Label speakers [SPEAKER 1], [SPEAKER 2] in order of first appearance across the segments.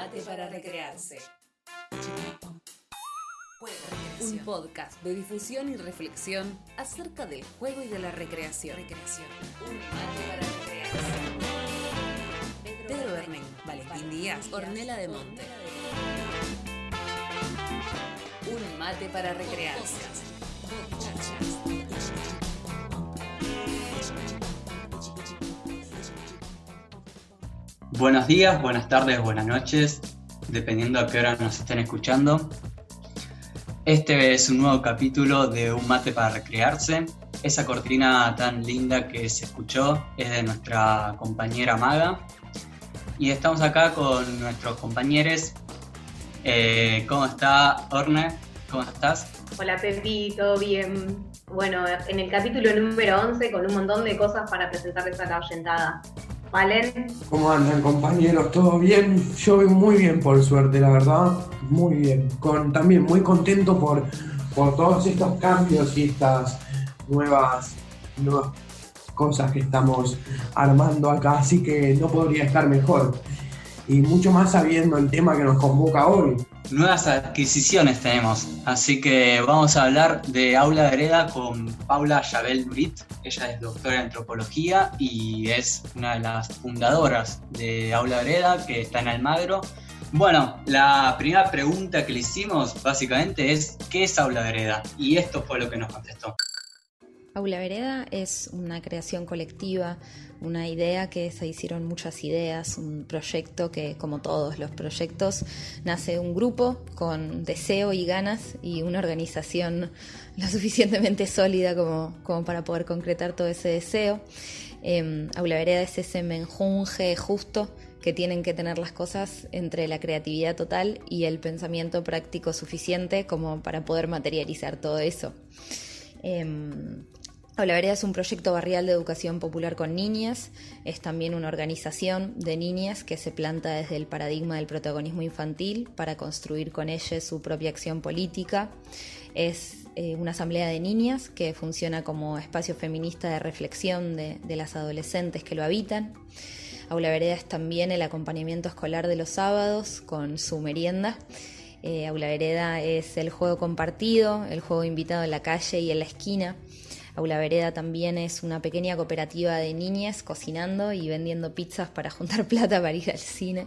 [SPEAKER 1] mate para recrearse. Un podcast de difusión y reflexión acerca del juego y de la recreación. recreación. Un mate para recrearse. Pedro Bernén, Valentín Díaz, Ornela de Monte. Un mate para recrearse.
[SPEAKER 2] Buenos días, buenas tardes, buenas noches, dependiendo a qué hora nos estén escuchando. Este es un nuevo capítulo de Un mate para recrearse. Esa cortina tan linda que se escuchó es de nuestra compañera Maga. Y estamos acá con nuestros compañeros. Eh, ¿Cómo está Orne? ¿Cómo estás?
[SPEAKER 3] Hola Pepi, ¿todo bien? Bueno, en el capítulo número 11 con un montón de cosas para presentarles a la oyentada. ¿Valen?
[SPEAKER 4] ¿Cómo andan compañeros? ¿Todo bien? Yo muy bien por suerte, la verdad. Muy bien. Con, también muy contento por, por todos estos cambios y estas nuevas, nuevas cosas que estamos armando acá. Así que no podría estar mejor. Y mucho más sabiendo el tema que nos convoca hoy.
[SPEAKER 2] Nuevas adquisiciones tenemos, así que vamos a hablar de Aula Hereda con Paula Yabel Durit. Ella es doctora en antropología y es una de las fundadoras de Aula Hereda que está en Almagro. Bueno, la primera pregunta que le hicimos básicamente es ¿qué es Aula Vereda? Y esto fue lo que nos contestó.
[SPEAKER 5] Aula Vereda es una creación colectiva, una idea que se hicieron muchas ideas, un proyecto que, como todos los proyectos, nace un grupo con deseo y ganas y una organización lo suficientemente sólida como, como para poder concretar todo ese deseo. Eh, Aula Vereda es ese menjunje justo que tienen que tener las cosas entre la creatividad total y el pensamiento práctico suficiente como para poder materializar todo eso. Eh, la Vereda es un proyecto barrial de educación popular con niñas, es también una organización de niñas que se planta desde el paradigma del protagonismo infantil para construir con ellas su propia acción política. Es eh, una asamblea de niñas que funciona como espacio feminista de reflexión de, las adolescentes que lo habitan. Aula Vereda es también el acompañamiento escolar de los sábados con su merienda. Eh, Aula Vereda es el juego compartido, el juego invitado en la calle y en la esquina. Aula Vereda también es una pequeña cooperativa de niñas cocinando y vendiendo pizzas para juntar plata para ir al cine.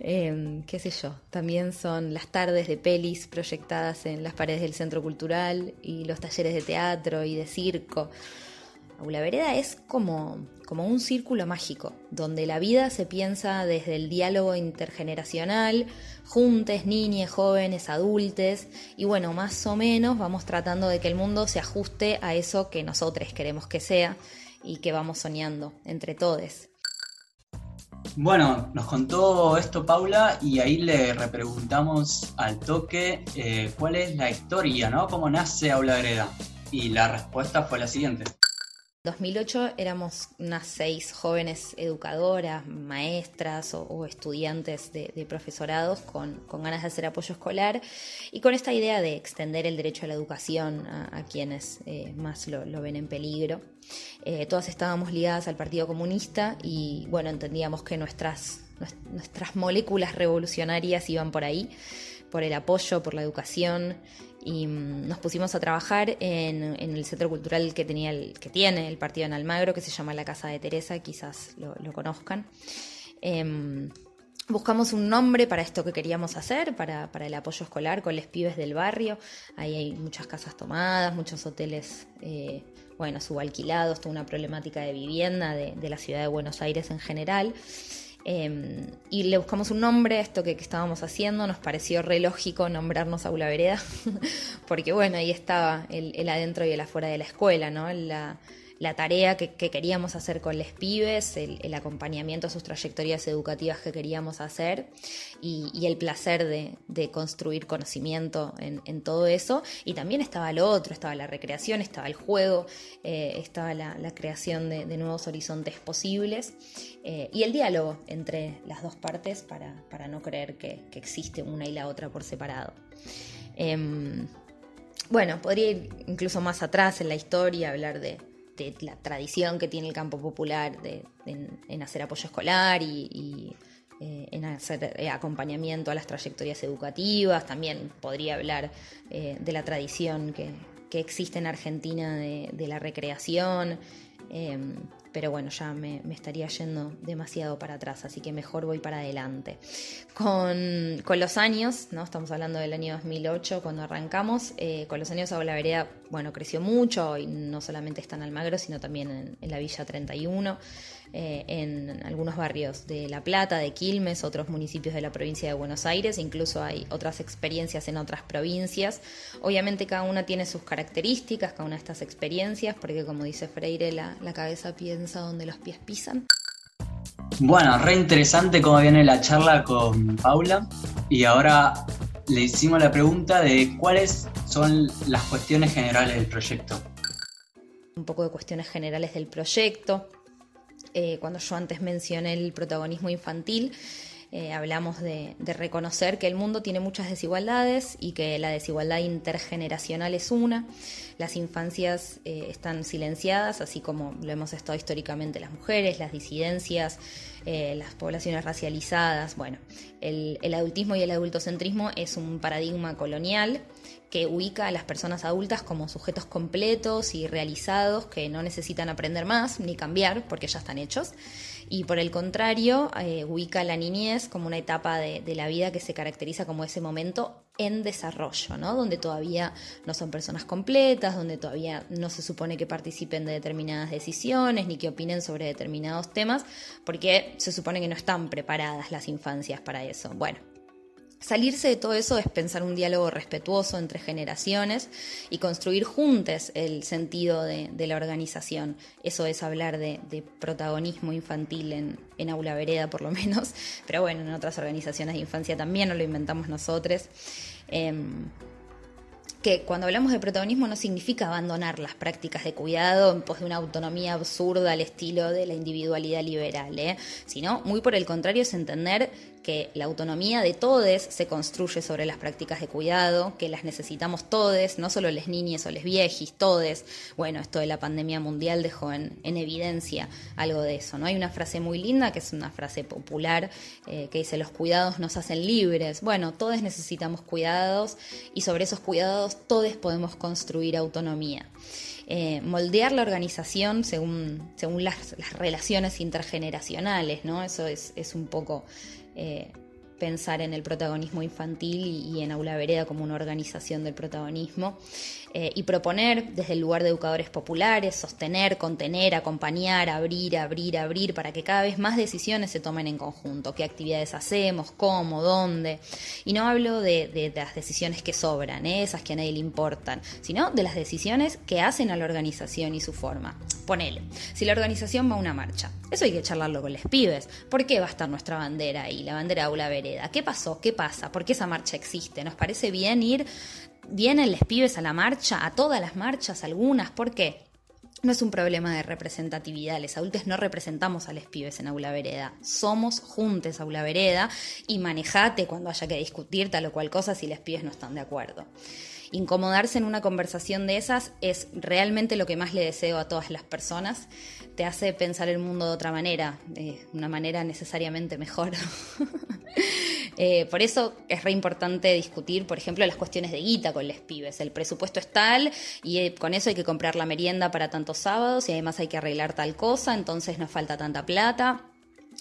[SPEAKER 5] Eh, qué sé yo, también son las tardes de pelis proyectadas en las paredes del centro cultural y los talleres de teatro y de circo. Aula Vereda es como, como un círculo mágico, donde la vida se piensa desde el diálogo intergeneracional, juntes, niñas, jóvenes, adultos, y bueno, más o menos vamos tratando de que el mundo se ajuste a eso que nosotros queremos que sea y que vamos soñando entre todos.
[SPEAKER 2] Bueno, nos contó esto Paula y ahí le repreguntamos al toque eh, cuál es la historia, ¿no? ¿Cómo nace Aula Vereda? Y la respuesta fue la siguiente.
[SPEAKER 5] 2008 éramos unas seis jóvenes educadoras, maestras o, estudiantes de, profesorados con, ganas de hacer apoyo escolar y con esta idea de extender el derecho a la educación a, quienes eh, más lo, ven en peligro. Eh, todas estábamos ligadas al Partido Comunista y bueno, entendíamos que nuestras, nuestras moléculas revolucionarias iban por ahí, por el apoyo, por la educación y mm, nos pusimos a trabajar en, el centro cultural que, tenía el, que tiene el partido en Almagro, que se llama la Casa de Teresa, quizás lo, conozcan. Em, buscamos un nombre para esto que queríamos hacer, para, el apoyo escolar con los pibes del barrio. Ahí hay muchas casas tomadas, muchos hoteles, eh, bueno, subalquilados, toda una problemática de vivienda de la ciudad de Buenos Aires en general. Em, y le buscamos un nombre a esto que, estábamos haciendo, nos pareció re lógico nombrarnos Aula Vereda, porque bueno, ahí estaba el, adentro y el afuera de la escuela, ¿no? La, la tarea que, queríamos hacer con los pibes, el, acompañamiento a sus trayectorias educativas que queríamos hacer y, el placer de, construir conocimiento en, todo eso. Y también estaba lo otro, estaba la recreación, estaba el juego, eh, estaba la, creación de, nuevos horizontes posibles eh, y el diálogo entre las dos partes para, no creer que, existe una y la otra por separado. Em, bueno, podría ir incluso más atrás en la historia, hablar de, de la tradición que tiene el campo popular de, en, hacer apoyo escolar y, eh, en hacer eh, acompañamiento a las trayectorias educativas, también podría hablar eh, de la tradición que, existe en Argentina de, la recreación, pero bueno, ya me, estaría yendo demasiado para atrás, así que mejor voy para adelante. Con, los años, ¿no? estamos hablando del año 2008 cuando arrancamos, eh, con los años Aula Vereda, bueno, creció mucho y no solamente está en Almagro, sino también en, la Villa 31, eh, en algunos barrios de La Plata, de Quilmes, otros municipios de la provincia de Buenos Aires, incluso hay otras experiencias en otras provincias. Obviamente cada una tiene sus características, cada una de estas experiencias, porque como dice Freire, la, la cabeza piensa donde los pies pisan.
[SPEAKER 2] Bueno, re interesante cómo viene la charla con Paula y ahora le hicimos la pregunta de cuáles son las cuestiones generales del proyecto.
[SPEAKER 5] Un poco de cuestiones generales del proyecto. Eh, cuando yo antes mencioné el protagonismo infantil, eh, hablamos de, reconocer que el mundo tiene muchas desigualdades y que la desigualdad intergeneracional es una. Las infancias eh, están silenciadas, así como lo hemos estado históricamente las mujeres, las disidencias, eh, las poblaciones racializadas. Bueno, el, el adultismo y el adultocentrismo es un paradigma colonial que ubica a las personas adultas como sujetos completos y realizados que no necesitan aprender más ni cambiar porque ya están hechos y por el contrario eh, ubica la niñez como una etapa de, la vida que se caracteriza como ese momento en desarrollo, ¿no? donde todavía no son personas completas, donde todavía no se supone que participen de determinadas decisiones ni que opinen sobre determinados temas, porque se supone que no están preparadas las infancias para eso. Bueno, Salirse de todo eso es pensar un diálogo respetuoso entre generaciones y construir juntos el sentido de, la organización. Eso es hablar de, protagonismo infantil en, Aula Vereda, por lo menos, pero bueno, en otras organizaciones de infancia también, no lo inventamos nosotros. Em, que cuando hablamos de protagonismo no significa abandonar las prácticas de cuidado en pos de una autonomía absurda al estilo de la individualidad liberal, ¿eh? sino muy por el contrario es entender que la autonomía de todos se construye sobre las prácticas de cuidado, que las necesitamos todos, no solo les niñes o les viejis, todos. Bueno, esto de la pandemia mundial dejó en, evidencia algo de eso. ¿no? Hay una frase muy linda, que es una frase popular, eh, que dice, los cuidados nos hacen libres. Bueno, todos necesitamos cuidados y sobre esos cuidados todos podemos construir autonomía. Eh, moldear la organización según, según las, relaciones intergeneracionales, ¿no? Eso es, es un poco eh, pensar en el protagonismo infantil y, en Aula Vereda como una organización del protagonismo. Eh, y proponer desde el lugar de educadores populares, sostener, contener, acompañar, abrir, abrir, abrir, para que cada vez más decisiones se tomen en conjunto, qué actividades hacemos, cómo, dónde. Y no hablo de, las decisiones que sobran, ¿eh? esas que a nadie le importan, sino de las decisiones que hacen a la organización y su forma. Ponele, si la organización va a una marcha, eso hay que charlarlo con los pibes. ¿Por qué va a estar nuestra bandera ahí, la bandera de Aula Vereda? ¿Qué pasó? ¿Qué pasa? ¿Por qué esa marcha existe? ¿Nos parece bien ir vienen los pibes a la marcha, a todas las marchas, algunas, ¿por qué? No es un problema de representatividad, los adultos no representamos a los pibes en aula vereda, somos juntos aula vereda y manejate cuando haya que discutir tal o cual cosa si los pibes no están de acuerdo. Incomodarse en una conversación de esas es realmente lo que más le deseo a todas las personas. Te hace pensar el mundo de otra manera, de una manera necesariamente mejor. Eh, por eso es re importante discutir, por ejemplo, las cuestiones de guita con los pibes. El presupuesto es tal y eh, con eso hay que comprar la merienda para tantos sábados y además hay que arreglar tal cosa, entonces nos falta tanta plata.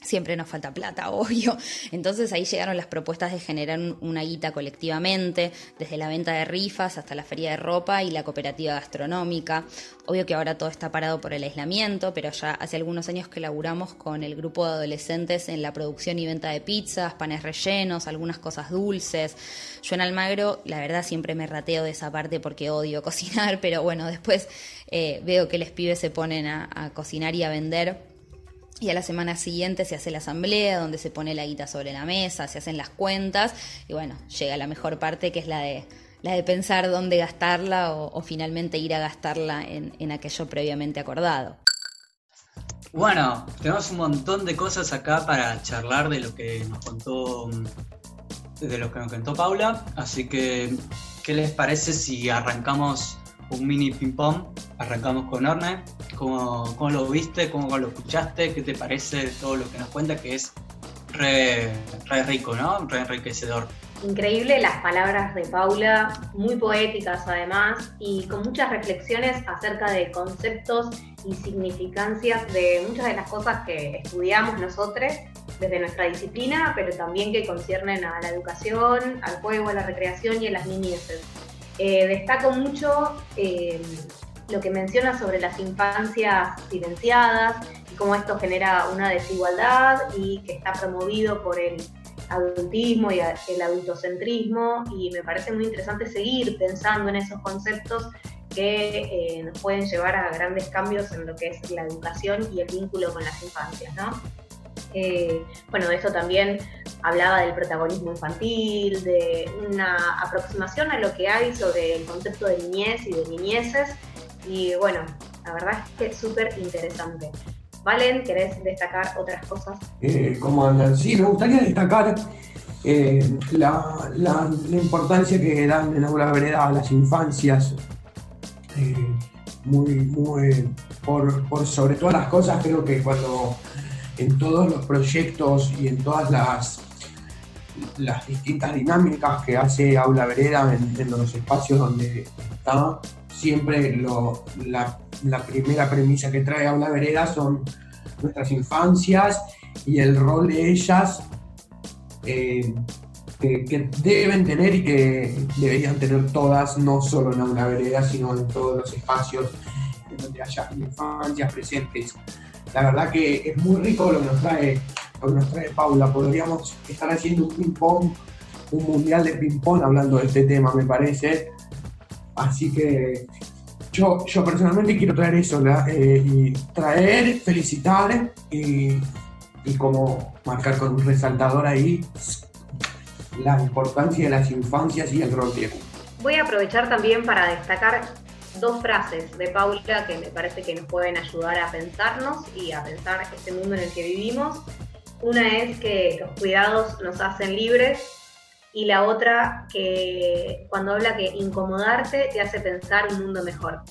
[SPEAKER 5] Siempre nos falta plata, obvio. Entonces ahí llegaron las propuestas de generar una guita colectivamente, desde la venta de rifas hasta la feria de ropa y la cooperativa gastronómica. Obvio que ahora todo está parado por el aislamiento, pero ya hace algunos años que laburamos con el grupo de adolescentes en la producción y venta de pizzas, panes rellenos, algunas cosas dulces. Yo en Almagro, la verdad, siempre me rateo de esa parte porque odio cocinar, pero bueno, después eh, veo que los pibes se ponen a cocinar y a vender y a la semana siguiente se hace la asamblea donde se pone la guita sobre la mesa, se hacen las cuentas y bueno, llega la mejor parte que es la de, la de pensar dónde gastarla o, finalmente ir a gastarla en, aquello previamente acordado.
[SPEAKER 2] Bueno, tenemos un montón de cosas acá para charlar de lo que nos contó de lo que nos contó Paula, así que ¿qué les parece si arrancamos un mini ping pong. Arrancamos con Orne. ¿Cómo, lo viste? ¿Cómo lo escuchaste? ¿Qué te parece todo lo que nos cuenta? Que es re, re rico, ¿no? Re enriquecedor.
[SPEAKER 3] Increíble las palabras de Paula, muy poéticas además, y con muchas reflexiones acerca de conceptos y significancias de muchas de las cosas que estudiamos nosotros desde nuestra disciplina, pero también que conciernen a la educación, al juego, a la recreación y a las niñeces. Eh, destaco mucho eh, lo que menciona sobre las infancias silenciadas y cómo esto genera una desigualdad y que está promovido por el adultismo y el adultocentrismo y me parece muy interesante seguir pensando en esos conceptos que eh, nos pueden llevar a grandes cambios en lo que es la educación y el vínculo con las infancias, ¿no? Eh, bueno, eso también hablaba del protagonismo infantil, de una aproximación a lo que hay sobre el concepto de niñez y de niñeces, y bueno, la verdad es que es súper interesante. Valen, ¿querés destacar otras cosas?
[SPEAKER 4] Eh, como sí, me gustaría destacar eh, la, importancia que dan en Aula Vereda a las infancias. Eh, muy, muy, por, por, sobre todas las cosas, creo que cuando en todos los proyectos y en todas las, las distintas dinámicas que hace Aula Vereda en, en los espacios donde está, siempre lo, la, primera premisa que trae Aula Vereda son nuestras infancias y el rol de ellas eh, que, deben tener y que deberían tener todas, no solo en Aula Vereda, sino en todos los espacios donde haya infancias presentes. La verdad que es muy rico lo que nos trae, lo que nos trae Paula. Podríamos estar haciendo un ping-pong, un mundial de ping-pong hablando de este tema, me parece Así que yo, yo personalmente quiero traer eso, eh, y traer, felicitar y, como marcar con un resaltador ahí la importancia de las infancias y el rol
[SPEAKER 3] Voy a aprovechar también para destacar dos frases de Paula que me parece que nos pueden ayudar a pensarnos y a pensar este mundo en el que vivimos. Una es que los cuidados nos hacen libres y la otra que cuando habla que incomodarte te hace pensar un mundo mejor.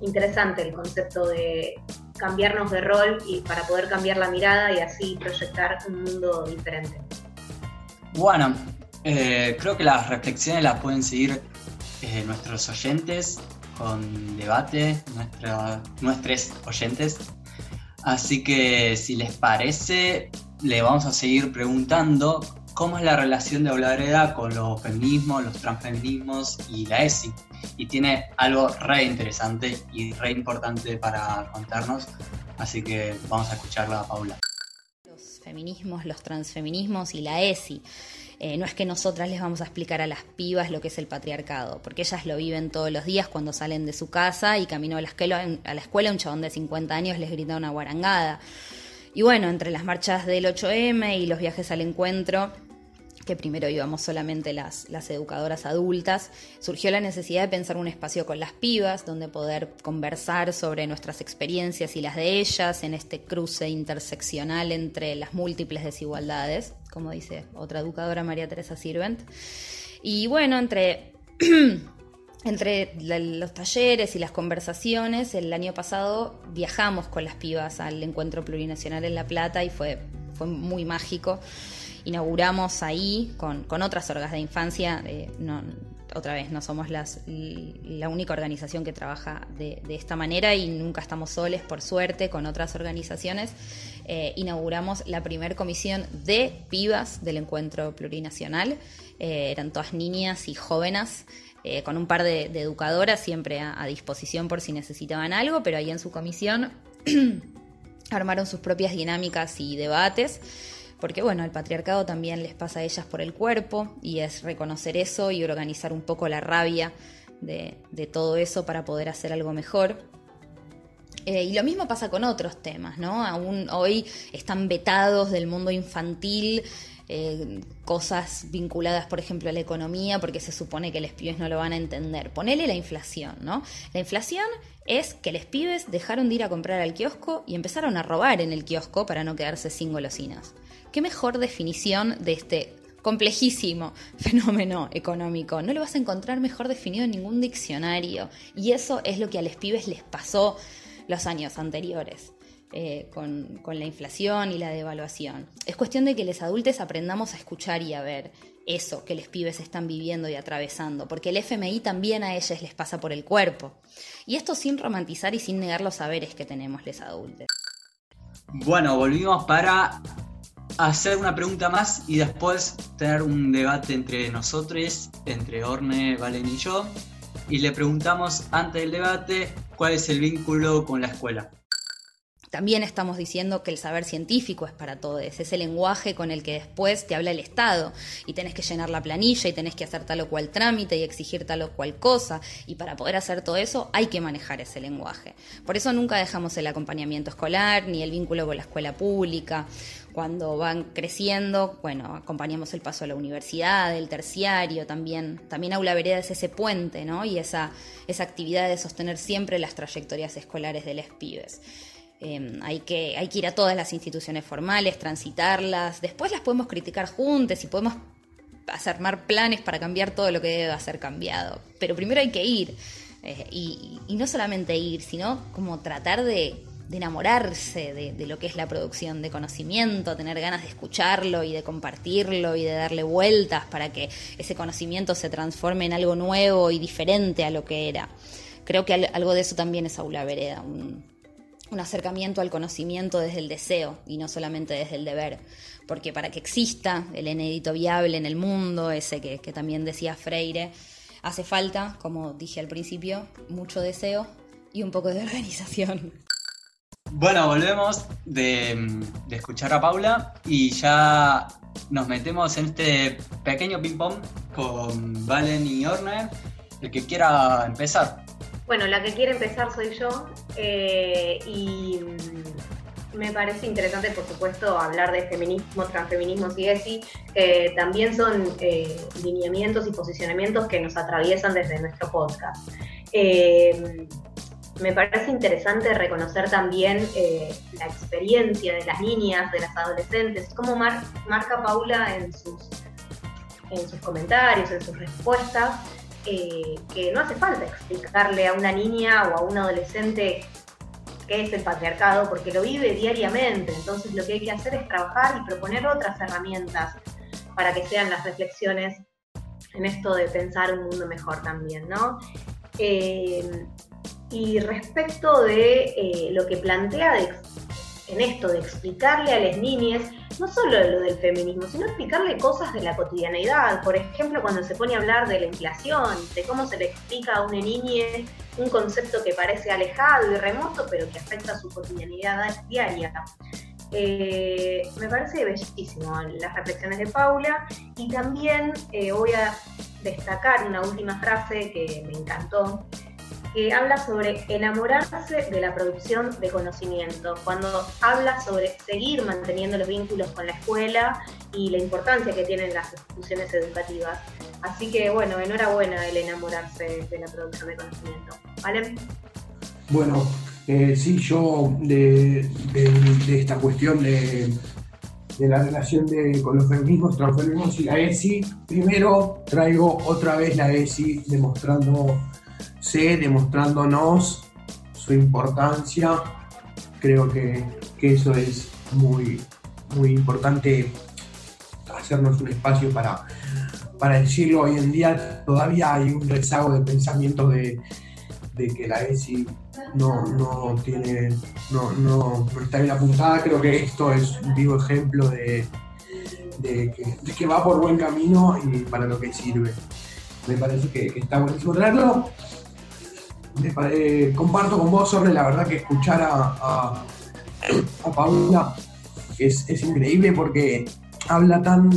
[SPEAKER 3] Interesante el concepto de cambiarnos de rol y para poder cambiar la mirada y así proyectar un mundo diferente.
[SPEAKER 2] Bueno, eh, creo que las reflexiones las pueden seguir eh, nuestros oyentes con debate, nuestros oyentes. Así que si les parece, le vamos a seguir preguntando cómo es la relación de Hablareda con los feminismos, los transfeminismos y la ESI. Y tiene algo re interesante y re importante para contarnos, así que vamos a escucharla a Paula.
[SPEAKER 5] Los feminismos, los transfeminismos y la ESI. Eh, no es que nosotras les vamos a explicar a las pibas lo que es el patriarcado, porque ellas lo viven todos los días cuando salen de su casa y camino a la escuela, a un chabón de 50 años les grita una guarangada. Y bueno, entre las marchas del 8M y los viajes al encuentro, que primero íbamos solamente las, las educadoras adultas, surgió la necesidad de pensar un espacio con las pibas, donde poder conversar sobre nuestras experiencias y las de ellas en este cruce interseccional entre las múltiples desigualdades, como dice otra educadora María Teresa Sirvent. Y bueno, entre entre los talleres y las conversaciones, el año pasado viajamos con las pibas al encuentro plurinacional en La Plata y fue, fue muy mágico. Inauguramos ahí con, otras orgas de infancia, eh, otra vez, no somos las, la única organización que trabaja de, esta manera y nunca estamos soles, por suerte, con otras organizaciones. Eh, inauguramos la primer comisión de pibas del encuentro plurinacional. Eh, eran todas niñas y jóvenes eh, con un par de, educadoras siempre a, disposición por si necesitaban algo, pero ahí en su comisión armaron sus propias dinámicas y debates, porque bueno, el patriarcado también les pasa a ellas por el cuerpo y es reconocer eso y organizar un poco la rabia de, todo eso para poder hacer algo mejor. Eh, y lo mismo pasa con otros temas, ¿no? Aún hoy están vetados del mundo infantil eh, cosas vinculadas, por ejemplo, a la economía, porque se supone que los pibes no lo van a entender. Ponele la inflación, ¿no? La inflación es que los pibes dejaron de ir a comprar al kiosco y empezaron a robar en el kiosco para no quedarse sin golosinas. ¿Qué mejor definición de este complejísimo fenómeno económico. No lo vas a encontrar mejor definido en ningún diccionario. Y eso es lo que a los pibes les pasó los años anteriores. eh, con, con, la inflación y la devaluación. Es cuestión de que los adultos aprendamos a escuchar y a ver eso que los pibes están viviendo y atravesando, porque el FMI también a ellos les pasa por el cuerpo. Y esto sin romantizar y sin negar los saberes que tenemos los adultos.
[SPEAKER 2] Bueno, volvimos para hacer una pregunta más y después tener un debate entre nosotros, entre Orne, Valen y yo. Y le preguntamos antes del debate cuál es el vínculo con la escuela.
[SPEAKER 5] También estamos diciendo que el saber científico es para todos, es el lenguaje con el que después te habla el Estado y tenés que llenar la planilla y tenés que hacer tal o cual trámite y exigir tal o cual cosa y para poder hacer todo eso hay que manejar ese lenguaje. Por eso nunca dejamos el acompañamiento escolar ni el vínculo con la escuela pública. Cuando van creciendo, bueno, acompañamos el paso a la universidad, el terciario, también, también Aula Vereda es ese puente, ¿no? Y esa, esa actividad de sostener siempre las trayectorias escolares de los pibes. Em, hay, que, hay que ir a todas las instituciones formales, transitarlas, después las podemos criticar juntos y podemos armar planes para cambiar todo lo que debe ser cambiado. Pero primero hay que ir. Eh, y, no solamente ir, sino como tratar de, enamorarse de, de, lo que es la producción de conocimiento, tener ganas de escucharlo y de compartirlo y de darle vueltas para que ese conocimiento se transforme en algo nuevo y diferente a lo que era. Creo que algo de eso también es Aula Vereda, un, un acercamiento al conocimiento desde el deseo y no solamente desde el deber. Porque para que exista el inédito viable en el mundo, ese que, también decía Freire, hace falta, como dije al principio, mucho deseo y un poco de organización.
[SPEAKER 2] Bueno, volvemos de, escuchar a Paula y ya nos metemos en este pequeño ping-pong con Valen y Orne. El que quiera empezar.
[SPEAKER 3] Bueno, la que quiere empezar soy yo eh, y mm, me parece interesante, por supuesto, hablar de feminismo, transfeminismo y ESI, que también son eh, lineamientos y posicionamientos que nos atraviesan desde nuestro podcast. Eh, me parece interesante reconocer también la experiencia de las niñas, de las adolescentes, cómo marca Paula en sus, en sus comentarios, en sus respuestas, eh, que no hace falta explicarle a una niña o a un adolescente qué es el patriarcado, porque lo vive diariamente. Entonces lo que hay que hacer es trabajar y proponer otras herramientas para que sean las reflexiones en esto de pensar un mundo mejor también, ¿no? Eh, y respecto de eh, lo que plantea en esto de explicarle a las niñas, no solo lo del feminismo, sino explicarle cosas de la cotidianeidad. Por ejemplo, cuando se pone a hablar de la inflación, de cómo se le explica a una niña un concepto que parece alejado y remoto, pero que afecta a su cotidianidad diaria. Eh, me parece bellísimo las reflexiones de Paula y también eh, voy a destacar una última frase que me encantó, que habla sobre enamorarse de la producción de conocimiento, cuando habla sobre seguir manteniendo los vínculos con la escuela y la importancia que tienen las instituciones educativas. Así que bueno, enhorabuena el enamorarse de la producción de conocimiento. ¿Vale?
[SPEAKER 4] Bueno, eh, sí, yo de, esta cuestión de, la relación con los feminismos, transfeminismos y la ESI, primero traigo otra vez la ESI demostrando sé, demostrándonos su importancia. Creo que, eso es muy, muy importante hacernos un espacio para, para decirlo. Hoy en día todavía hay un rezago de pensamiento de, que la ESI no, tiene, no, no, está bien apuntada. Creo que esto es un vivo ejemplo de, que, que, va por buen camino y para lo que sirve. Me parece que, que está buenísimo traerlo comparto con vos, sobre la verdad que escuchar a, a, Paula es, increíble porque habla tan,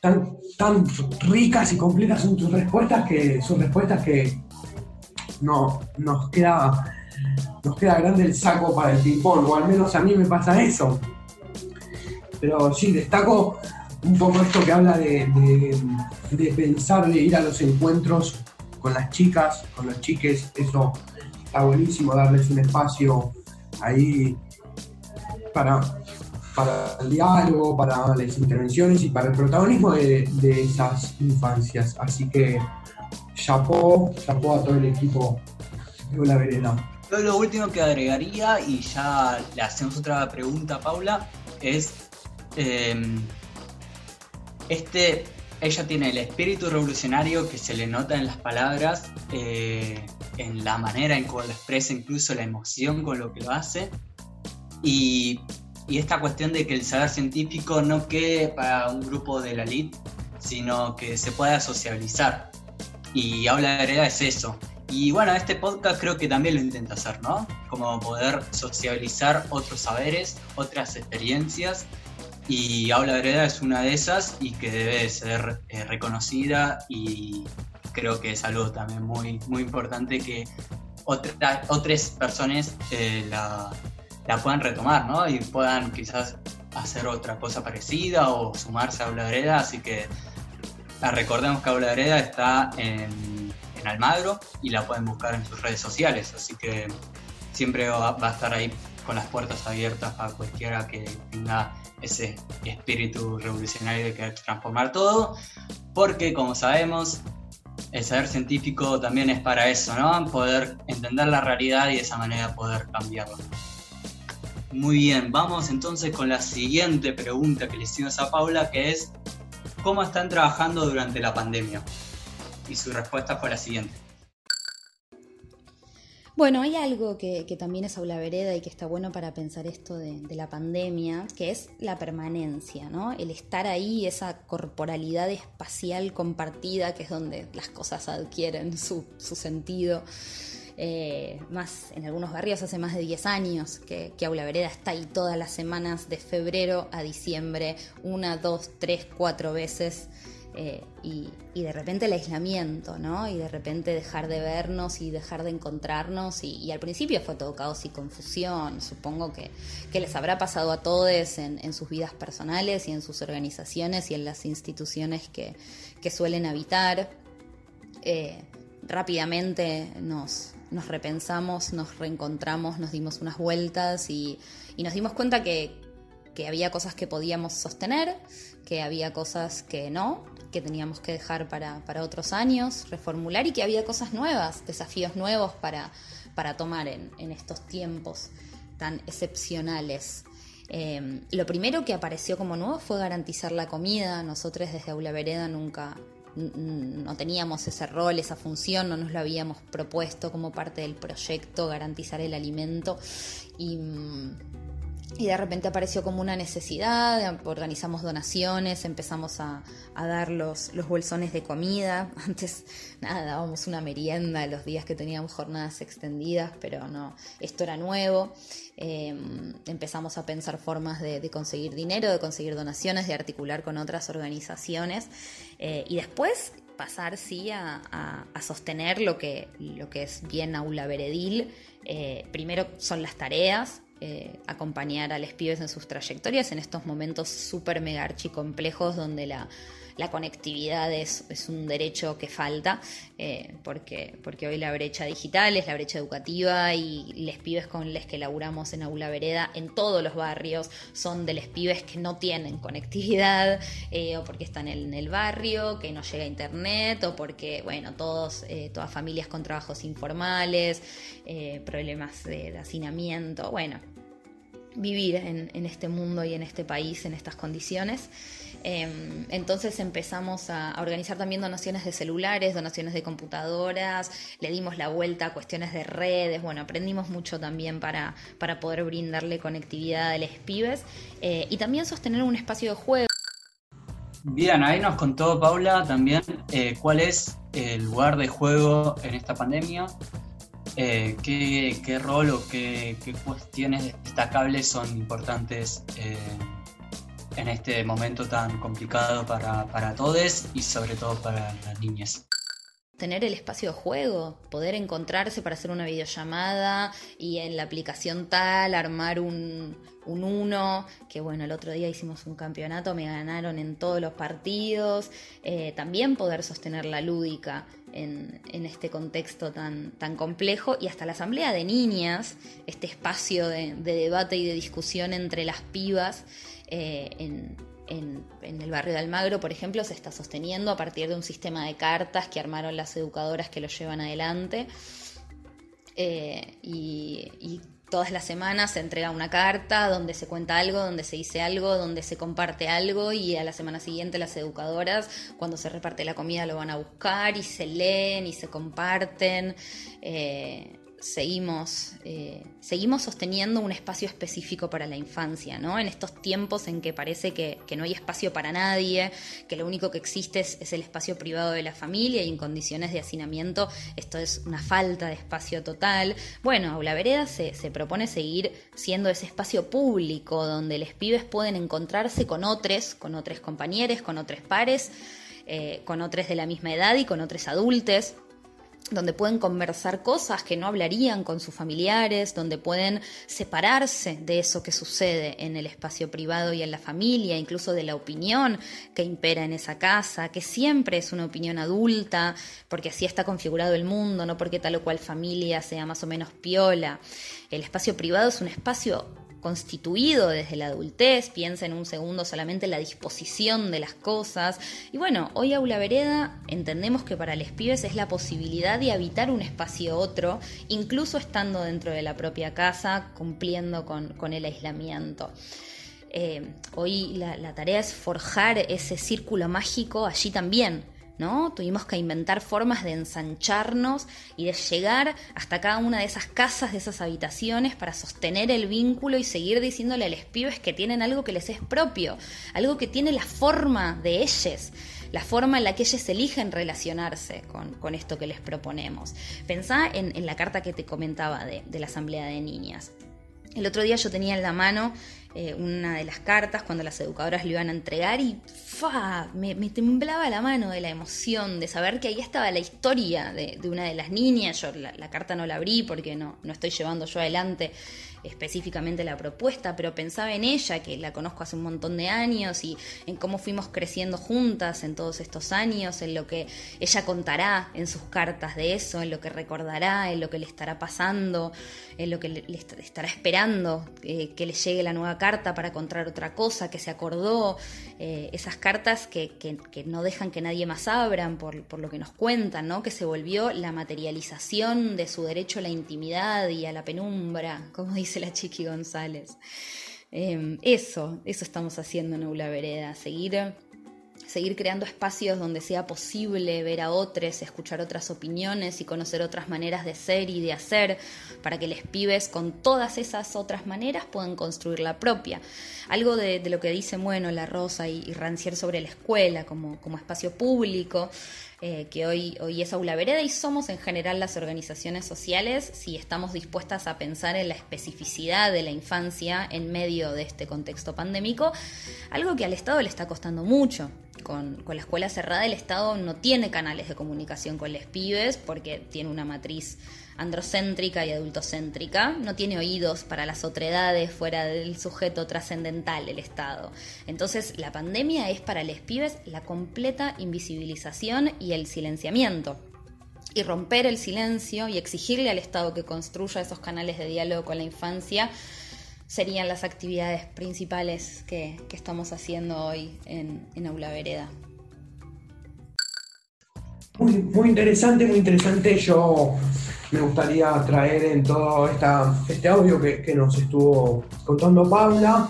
[SPEAKER 4] tan, tan ricas y completas son sus respuestas que son respuestas que no, nos queda nos queda grande el saco para el ping-pong, o al menos a mí me pasa eso. Pero sí, destaco un poco esto que habla de, de pensar, de ir a los encuentros con las chicas, con los chiques, eso está buenísimo, darles un espacio ahí para, para el diálogo, para las intervenciones y para el protagonismo de, esas infancias. Así que chapó, chapó a todo el equipo de la vereda.
[SPEAKER 2] Yo lo último que agregaría, y ya le hacemos otra pregunta a Paula, es em, este, ella tiene el espíritu revolucionario que se le nota en las palabras, eh, en la manera en cómo lo expresa, incluso la emoción con lo que lo hace. Y, esta cuestión de que el saber científico no quede para un grupo de la elite, sino que se pueda sociabilizar. Y Habla de Hereda es eso. Y bueno, este podcast creo que también lo intenta hacer, ¿no? Como poder sociabilizar otros saberes, otras experiencias. Y Habla de Hereda es una de esas y que debe ser eh, reconocida y creo que es algo también muy, muy importante que otras personas eh, la, la puedan retomar, ¿no? Y puedan quizás hacer otra cosa parecida o sumarse a Habla así que ah, recordemos que Habla está en, en, Almagro y la pueden buscar en sus redes sociales, así que siempre va, a estar ahí con las puertas abiertas para cualquiera que tenga ese espíritu revolucionario de querer transformar todo, porque como sabemos, el saber científico también es para eso, ¿no? Poder entender la realidad y de esa manera poder cambiarla. Muy bien, vamos entonces con la siguiente pregunta que le hicimos a Paula, que es, ¿cómo están trabajando durante la pandemia? Y su respuesta fue la siguiente.
[SPEAKER 5] Bueno, hay algo que, también es aula vereda y que está bueno para pensar esto de, la pandemia, que es la permanencia, ¿no? El estar ahí, esa corporalidad espacial compartida, que es donde las cosas adquieren su, su sentido. Eh, más en algunos barrios hace más de 10 años que, Aula Vereda está ahí todas las semanas de febrero a diciembre, una, dos, tres, cuatro veces. Eh, y, de repente el aislamiento, ¿no? Y de repente dejar de vernos y dejar de encontrarnos. Y, al principio fue todo caos y confusión. Supongo que, les habrá pasado a todos en, sus vidas personales y en sus organizaciones y en las instituciones que, suelen habitar. Eh, rápidamente nos, nos repensamos, nos reencontramos, nos dimos unas vueltas y, nos dimos cuenta que, había cosas que podíamos sostener, que había cosas que no, que teníamos que dejar para, otros años, reformular y que había cosas nuevas, desafíos nuevos para, para tomar en, estos tiempos tan excepcionales. Eh, lo primero que apareció como nuevo fue garantizar la comida. Nosotros desde Aula Vereda nunca, no teníamos ese rol, esa función, no nos lo habíamos propuesto como parte del proyecto, garantizar el alimento y, de repente apareció como una necesidad, organizamos donaciones, empezamos a, dar los, los, bolsones de comida, antes nada, dábamos una merienda los días que teníamos jornadas extendidas, pero no, esto era nuevo. Em, empezamos a pensar formas de, conseguir dinero, de conseguir donaciones, de articular con otras organizaciones eh, y después pasar sí a, sostener lo que, lo que es bien aula veredil. Eh, primero son las tareas, eh, acompañar a los pibes en sus trayectorias en estos momentos súper mega archicomplejos donde la, la conectividad es, un derecho que falta, eh, porque, porque hoy la brecha digital es la brecha educativa y les pibes con los que laburamos en Aula Vereda en todos los barrios son de les pibes que no tienen conectividad eh, o porque están en el barrio, que no llega internet o porque, bueno, todos, eh, todas familias con trabajos informales, problemas de, hacinamiento, bueno, vivir en, este mundo y en este país en estas condiciones. Em, entonces empezamos a, organizar también donaciones de celulares, donaciones de computadoras, le dimos la vuelta a cuestiones de redes, bueno, aprendimos mucho también para, para poder brindarle conectividad a los pibes eh, y también sostener un espacio de juego.
[SPEAKER 2] Bien, ahí nos contó Paula también eh, cuál es el lugar de juego en esta pandemia, eh, qué, rol o qué, cuestiones destacables son importantes en este momento tan complicado para, para todos y sobre todo para las niñas.
[SPEAKER 5] Tener el espacio de juego, poder encontrarse para hacer una videollamada y en la aplicación tal armar un, un uno, que bueno, el otro día hicimos un campeonato, me ganaron en todos los partidos, eh, también poder sostener la lúdica en, este contexto tan, tan complejo y hasta la asamblea de niñas, este espacio de, de debate y de discusión entre las pibas eh, en, el barrio de Almagro, por ejemplo, se está sosteniendo a partir de un sistema de cartas que armaron las educadoras que lo llevan adelante. y, todas las semanas se entrega una carta donde se cuenta algo, donde se dice algo, donde se comparte algo y a la semana siguiente las educadoras cuando se reparte la comida lo van a buscar y se leen y se comparten seguimos, eh, seguimos sosteniendo un espacio específico para la infancia, ¿no? En estos tiempos en que parece que, no hay espacio para nadie, que lo único que existe es, el espacio privado de la familia y en condiciones de hacinamiento esto es una falta de espacio total. Bueno, Aula Vereda se, propone seguir siendo ese espacio público donde los pibes pueden encontrarse con otros, con otros compañeros, con otros pares, eh, con otros de la misma edad y con otros adultos donde pueden conversar cosas que no hablarían con sus familiares, donde pueden separarse de eso que sucede en el espacio privado y en la familia, incluso de la opinión que impera en esa casa, que siempre es una opinión adulta, porque así está configurado el mundo, no porque tal o cual familia sea más o menos piola. El espacio privado es un espacio constituido desde la adultez, piensa en un segundo solamente la disposición de las cosas. Y bueno, hoy Aula Vereda entendemos que para los pibes es la posibilidad de habitar un espacio otro, incluso estando dentro de la propia casa, cumpliendo con, el aislamiento. Eh, hoy la tarea es forjar ese círculo mágico allí también ¿no? Tuvimos que inventar formas de ensancharnos y de llegar hasta cada una de esas casas, de esas habitaciones, para sostener el vínculo y seguir diciéndole a los pibes que tienen algo que les es propio, algo que tiene la forma de ellos la forma en la que ellos eligen relacionarse con, esto que les proponemos. Pensá en, la carta que te comentaba de, de la Asamblea de Niñas. El otro día yo tenía en la mano eh, una de las cartas cuando las educadoras lo iban a entregar y ¡fa! Me, temblaba la mano de la emoción, de saber que ahí estaba la historia de, una de las niñas. Yo la, la, carta no la abrí porque no, no estoy llevando yo adelante específicamente la propuesta, pero pensaba en ella, que la conozco hace un montón de años, y en cómo fuimos creciendo juntas en todos estos años, en lo que ella contará en sus cartas de eso, en lo que recordará, en lo que le estará pasando, en lo que le, estará esperando eh, que le llegue la nueva carta para contar otra cosa, que se acordó, eh, esas cartas que, no dejan que nadie más abran por, por lo que nos cuentan, ¿no? que se volvió la materialización de su derecho a la intimidad y a la penumbra, como dice dice la Chiqui González. Em, eso, eso estamos haciendo en Aula Vereda, seguir, seguir creando espacios donde sea posible ver a otros, escuchar otras opiniones y conocer otras maneras de ser y de hacer, para que los pibes con todas esas otras maneras puedan construir la propia. Algo de, lo que dice, bueno, La Rosa y, y Rancier sobre la escuela como, como espacio público, eh, que hoy, hoy es Aula Vereda y somos en general las organizaciones sociales si estamos dispuestas a pensar en la especificidad de la infancia en medio de este contexto pandémico, algo que al Estado le está costando mucho. Con, la escuela cerrada el Estado no tiene canales de comunicación con los pibes porque tiene una matriz androcéntrica y adultocéntrica, no tiene oídos para las otredades fuera del sujeto trascendental, el Estado. Entonces, la pandemia es para los pibes la completa invisibilización y el silenciamiento. Y romper el silencio y exigirle al Estado que construya esos canales de diálogo con la infancia serían las actividades principales que, estamos haciendo hoy en, Aula Vereda.
[SPEAKER 4] Muy, muy interesante, muy interesante. Yo me gustaría traer en todo esta, este audio que, nos estuvo contando Paula.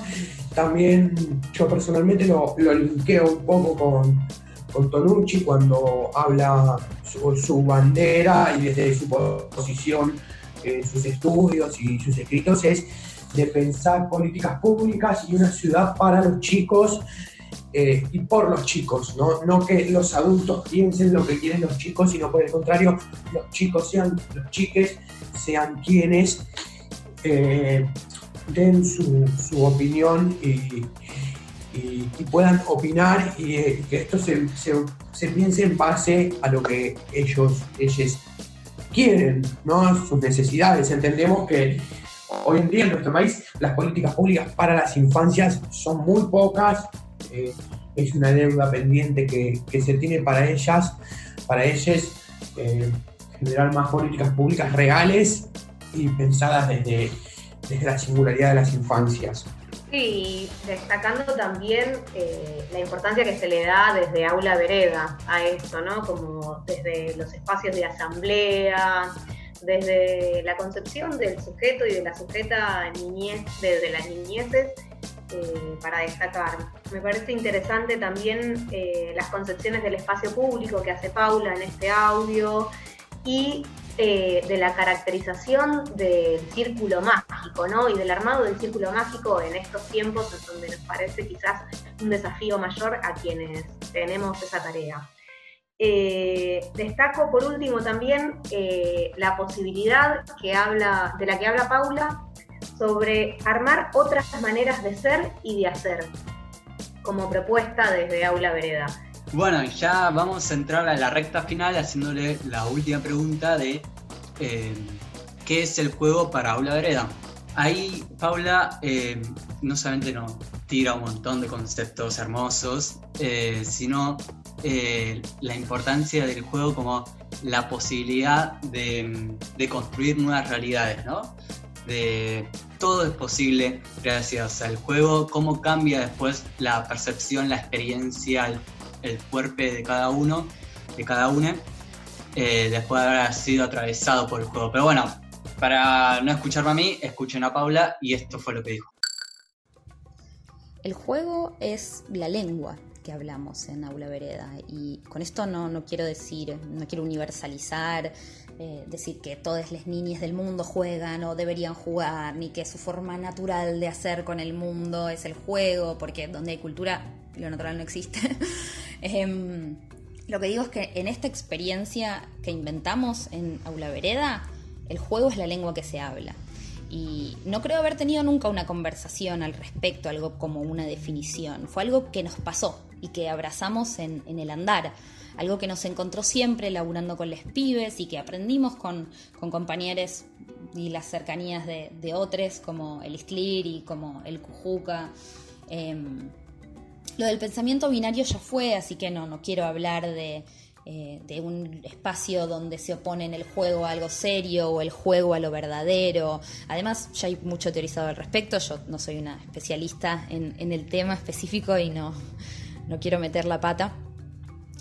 [SPEAKER 4] También yo personalmente lo, lo linkeo un poco con, con Tonucci cuando habla su, su bandera y desde su posición en sus estudios y sus escritos es de pensar políticas públicas y una ciudad para los chicos eh, y por los chicos, ¿no? no que los adultos piensen lo que quieren los chicos, sino por el contrario, los chicos sean, los chiques sean quienes eh, den su, opinión y, puedan opinar y eh, que esto se, se, piense en base a lo que ellos, ellos quieren, ¿no? sus necesidades. Entendemos que hoy en día en nuestro país las políticas públicas para las infancias son muy pocas, eh, es una deuda pendiente que, se tiene para ellas, para ellas, eh, generar más políticas públicas reales y pensadas desde, desde la singularidad de las infancias.
[SPEAKER 3] Sí, destacando también eh, la importancia que se le da desde aula vereda a esto, ¿no? Como desde los espacios de asamblea, desde la concepción del sujeto y de la sujeta niñez, desde las niñeces, eh, para destacar. Me parece interesante también eh, las concepciones del espacio público que hace Paula en este audio y eh, de la caracterización del círculo mágico, ¿no? Y del armado del círculo mágico en estos tiempos en donde nos parece quizás un desafío mayor a quienes tenemos esa tarea. Destaco por último también la posibilidad que habla, de la que habla Paula sobre armar otras maneras de ser y de hacer, como propuesta desde Aula Vereda.
[SPEAKER 2] Bueno, ya vamos a entrar a la recta final haciéndole la última pregunta de eh, ¿qué es el juego para Aula Vereda? Ahí Paula eh, no solamente nos tira un montón de conceptos hermosos, eh, la importancia del juego como la posibilidad de, construir nuevas realidades, ¿no? de todo es posible gracias al juego, cómo cambia después la percepción, la experiencia, el, cuerpo de cada uno, de cada una, eh, después de haber sido atravesado por el juego. Pero bueno, para no escucharme a mí, escuchen a Paula y esto fue lo que dijo.
[SPEAKER 5] El juego es la lengua que hablamos en Aula Vereda y con esto no, no quiero decir, no quiero universalizar eh, decir que todas las niñas del mundo juegan o deberían jugar, ni que su forma natural de hacer con el mundo es el juego, porque donde hay cultura lo natural no existe. Em, lo que digo es que en esta experiencia que inventamos en Aula Vereda, el juego es la lengua que se habla. Y no creo haber tenido nunca una conversación al respecto, algo como una definición. Fue algo que nos pasó y que abrazamos en, el andar algo que nos encontró siempre laburando con los pibes y que aprendimos con, compañeros y las cercanías de, otros como el Islir y como el Cujuca. Em, lo del pensamiento binario ya fue, así que no, no quiero hablar de, eh, un espacio donde se opone en el juego a algo serio o el juego a lo verdadero. Además, ya hay mucho teorizado al respecto. Yo no soy una especialista en el tema específico y no, no quiero meter la pata.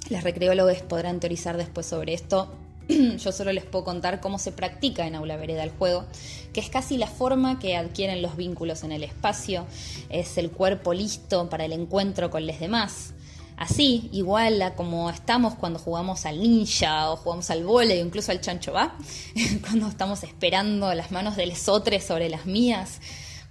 [SPEAKER 5] Las recreólogos podrán teorizar después sobre esto. Yo solo les puedo contar cómo se practica en aula vereda el juego, que es casi la forma que adquieren los vínculos en el espacio, es el cuerpo listo para el encuentro con los demás. Así, igual a como estamos cuando jugamos al ninja o jugamos al vole, incluso al chancho va, cuando estamos esperando las manos del sotre sobre las mías,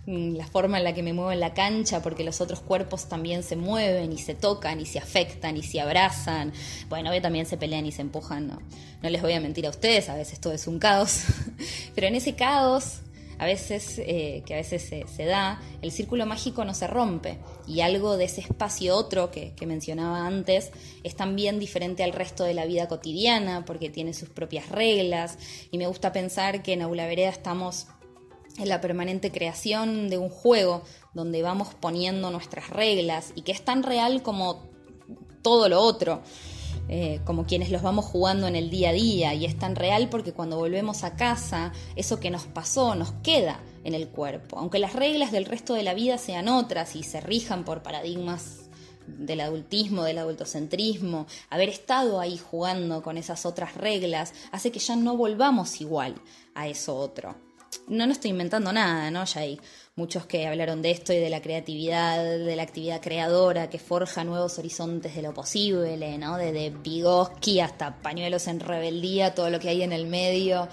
[SPEAKER 5] la forma en la que me muevo en la cancha, porque los otros cuerpos también se mueven y se tocan y se afectan y se abrazan. Bueno, también se pelean y se empujan, no, no les voy a mentir a ustedes, a veces todo es un caos, pero en ese caos, a veces, eh, que a veces se, da, el círculo mágico no se rompe y algo de ese espacio otro que, que mencionaba antes es también diferente al resto de la vida cotidiana porque tiene sus propias reglas. Y me gusta pensar que en Aula Vereda estamos es la permanente creación de un juego donde vamos poniendo nuestras reglas y que es tan real como todo lo otro, eh, como quienes los vamos jugando en el día a día. Y es tan real porque cuando volvemos a casa, eso que nos pasó nos queda en el cuerpo, aunque las reglas del resto de la vida sean otras y se rijan por paradigmas del adultismo, del adultocentrismo, haber estado ahí jugando con esas otras reglas hace que ya no volvamos igual a eso otro no, no estoy inventando nada, ¿no? Ya hay muchos que hablaron de esto y de la creatividad, de la actividad creadora que forja nuevos horizontes de lo posible, ¿no? Desde Vygotsky hasta pañuelos en rebeldía, todo lo que hay en el medio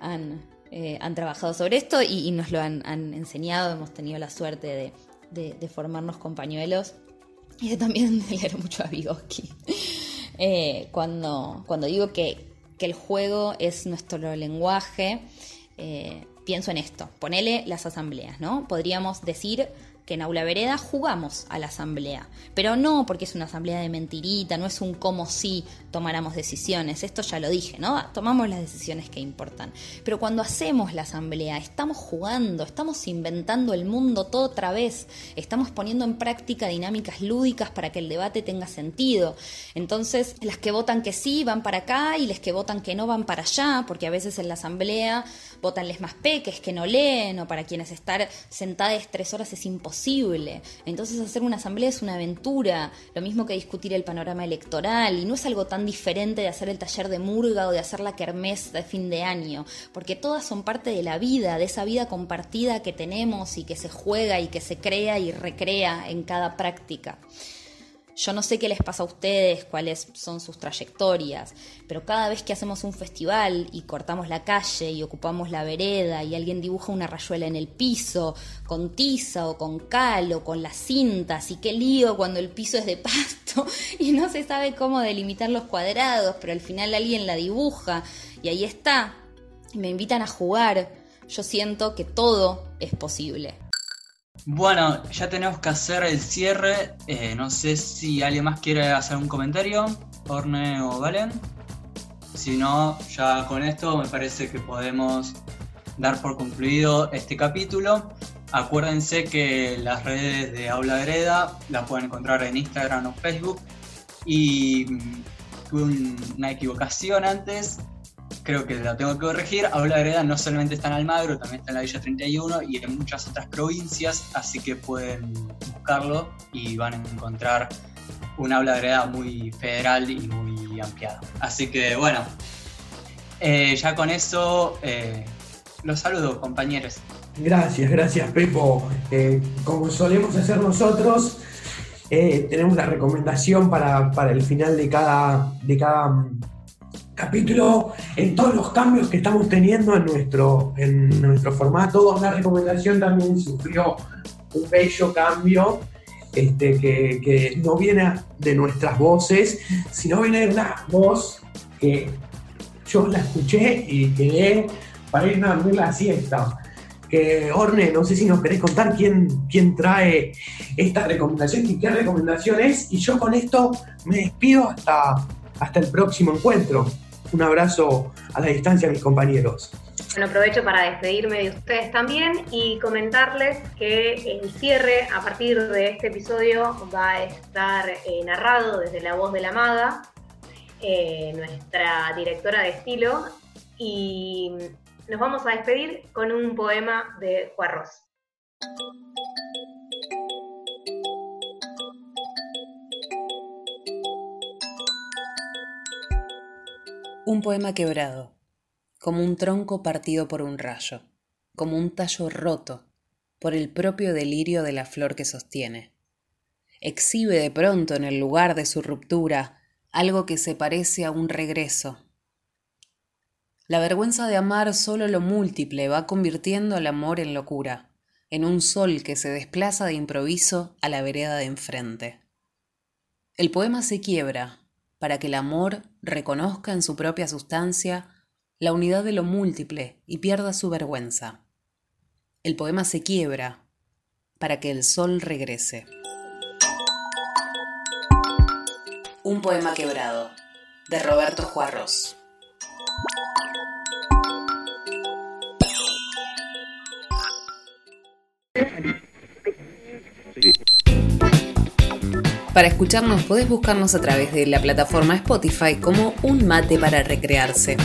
[SPEAKER 5] han, eh, trabajado sobre esto y, nos lo han, enseñado, hemos tenido la suerte de, formarnos con pañuelos y de también leer mucho a Vygotsky. Eh, cuando, cuando digo que, que, el juego es nuestro lenguaje, eh, pienso en esto, ponele las asambleas, ¿no? Podríamos decir que en Aula Vereda jugamos a la asamblea, pero no porque es una asamblea de mentirita, no es un como si tomáramos decisiones, esto ya lo dije, ¿no? Tomamos las decisiones que importan. Pero cuando hacemos la asamblea, estamos jugando, estamos inventando el mundo todo otra vez, estamos poniendo en práctica dinámicas lúdicas para que el debate tenga sentido. Entonces, las que votan que sí van para acá y las que votan que no van para allá, porque a veces en la asamblea votan les más peques que no leen, o para quienes estar sentadas tres horas es imposible Entonces hacer una asamblea es una aventura, lo mismo que discutir el panorama electoral, y no es algo tan diferente de hacer el taller de murga o de hacer la kermés de fin de año, porque todas son parte de la vida, de esa vida compartida que tenemos y que se juega y que se crea y recrea en cada práctica. Yo no sé qué les pasa a ustedes, cuáles son sus trayectorias, pero cada vez que hacemos un festival y cortamos la calle y ocupamos la vereda y alguien dibuja una rayuela en el piso, con tiza o con cal o con las cintas, y qué lío cuando el piso es de pasto y no se sabe cómo delimitar los cuadrados, pero al final alguien la dibuja y ahí está, me invitan a jugar, yo siento que todo es posible.
[SPEAKER 2] Bueno, ya tenemos que hacer el cierre. Eh, no sé si alguien más quiere hacer un comentario, Orne o Valen. Si no, ya con esto me parece que podemos dar por concluido este capítulo. Acuérdense que las redes de Aula Vereda las pueden encontrar en Instagram o Facebook. Y mm, tuve una equivocación antes creo que la tengo que corregir. Aula Greda no solamente está en Almagro, también está en la Villa 31 y en muchas otras provincias, así que pueden buscarlo y van a encontrar un aula Greda muy federal y muy ampliado. Así que bueno, eh, ya con eso eh, los saludo compañeros.
[SPEAKER 4] Gracias, gracias Pepo. Eh, como solemos hacer nosotros, tenemos la recomendación para, para, el final de cada, de cada capítulo en todos los cambios que estamos teniendo en nuestro, en nuestro formato. La recomendación también sufrió un bello cambio este, que, no viene de nuestras voces, sino viene de una voz que yo la escuché y quedé para irme a dormir la siesta. Que Orne, no sé si nos querés contar quién, quién trae esta recomendación y qué recomendación es. Y yo con esto me despido hasta, hasta el próximo encuentro un abrazo a la distancia, mis compañeros.
[SPEAKER 3] Bueno, aprovecho para despedirme de ustedes también y comentarles que el cierre a partir de este episodio va a estar eh, narrado desde la voz de la amada, eh, nuestra directora de estilo, y nos vamos a despedir con un poema de Juan.
[SPEAKER 1] Un poema quebrado, como un tronco partido por un rayo, como un tallo roto por el propio delirio de la flor que sostiene. Exhibe de pronto en el lugar de su ruptura algo que se parece a un regreso. La vergüenza de amar solo lo múltiple va convirtiendo al amor en locura, en un sol que se desplaza de improviso a la vereda de enfrente. El poema se quiebra, para que el amor reconozca en su propia sustancia la unidad de lo múltiple y pierda su vergüenza. El poema se quiebra para que el sol regrese. Un poema quebrado de Roberto Juarros. Para escucharnos podés buscarnos a través de la plataforma Spotify como Un Mate para Recrearse.